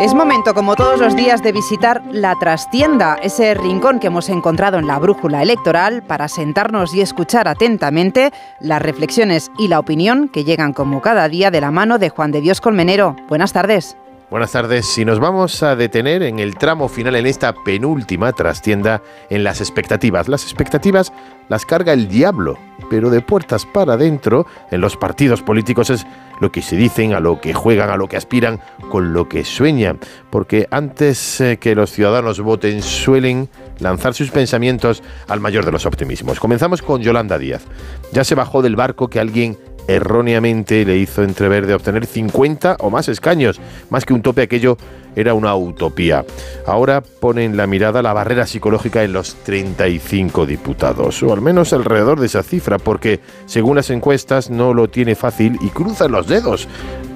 Es momento, como todos los días, de visitar la trastienda, ese rincón que hemos encontrado en la brújula electoral para sentarnos y escuchar atentamente las reflexiones y la opinión que llegan como cada día de la mano de Juan de Dios Colmenero. Buenas tardes. Buenas tardes. Si nos vamos a detener en el tramo final, en esta penúltima trastienda, en las expectativas. Las expectativas las carga el diablo, pero de puertas para adentro, en los partidos políticos es lo que se dicen, a lo que juegan, a lo que aspiran, con lo que sueñan. Porque antes eh, que los ciudadanos voten, suelen lanzar sus pensamientos al mayor de los optimismos. Comenzamos con Yolanda Díaz. Ya se bajó del barco que alguien erróneamente le hizo entrever de obtener 50 o más escaños. Más que un tope, aquello era una utopía. Ahora ponen la mirada la barrera psicológica en los 35 diputados, o al menos alrededor de esa cifra, porque según las encuestas no lo tiene fácil y cruzan los dedos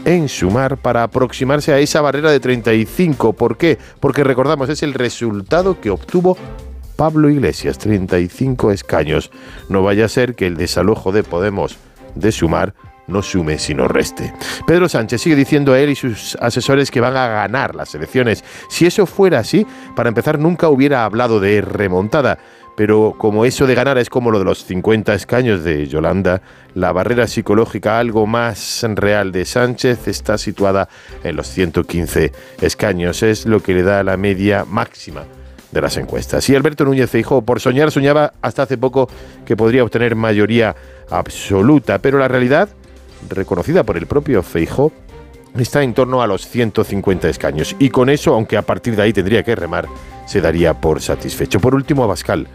en sumar para aproximarse a esa barrera de 35. ¿Por qué? Porque recordamos, es el resultado que obtuvo Pablo Iglesias, 35 escaños. No vaya a ser que el desalojo de Podemos de sumar no sume sino reste. Pedro Sánchez sigue diciendo a él y sus asesores que van a ganar las elecciones. Si eso fuera así, para empezar nunca hubiera hablado de remontada. Pero como eso de ganar es como lo de los 50 escaños de Yolanda, la barrera psicológica algo más real de Sánchez está situada en los 115 escaños. Es lo que le da la media máxima de las encuestas. Y Alberto Núñez Feijóo, por soñar, soñaba hasta hace poco que podría obtener mayoría absoluta, pero la realidad, reconocida por el propio Feijóo, está en torno a los 150 escaños. Y con eso, aunque a partir de ahí tendría que remar, se daría por satisfecho. Por último, a Bascal.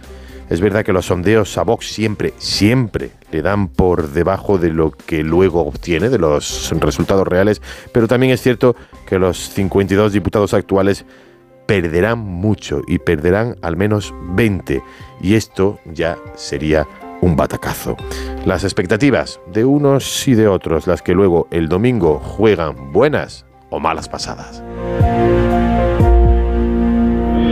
Es verdad que los sondeos a Vox siempre, siempre le dan por debajo de lo que luego obtiene, de los resultados reales, pero también es cierto que los 52 diputados actuales perderán mucho y perderán al menos 20 y esto ya sería un batacazo. Las expectativas de unos y de otros, las que luego el domingo juegan buenas o malas pasadas.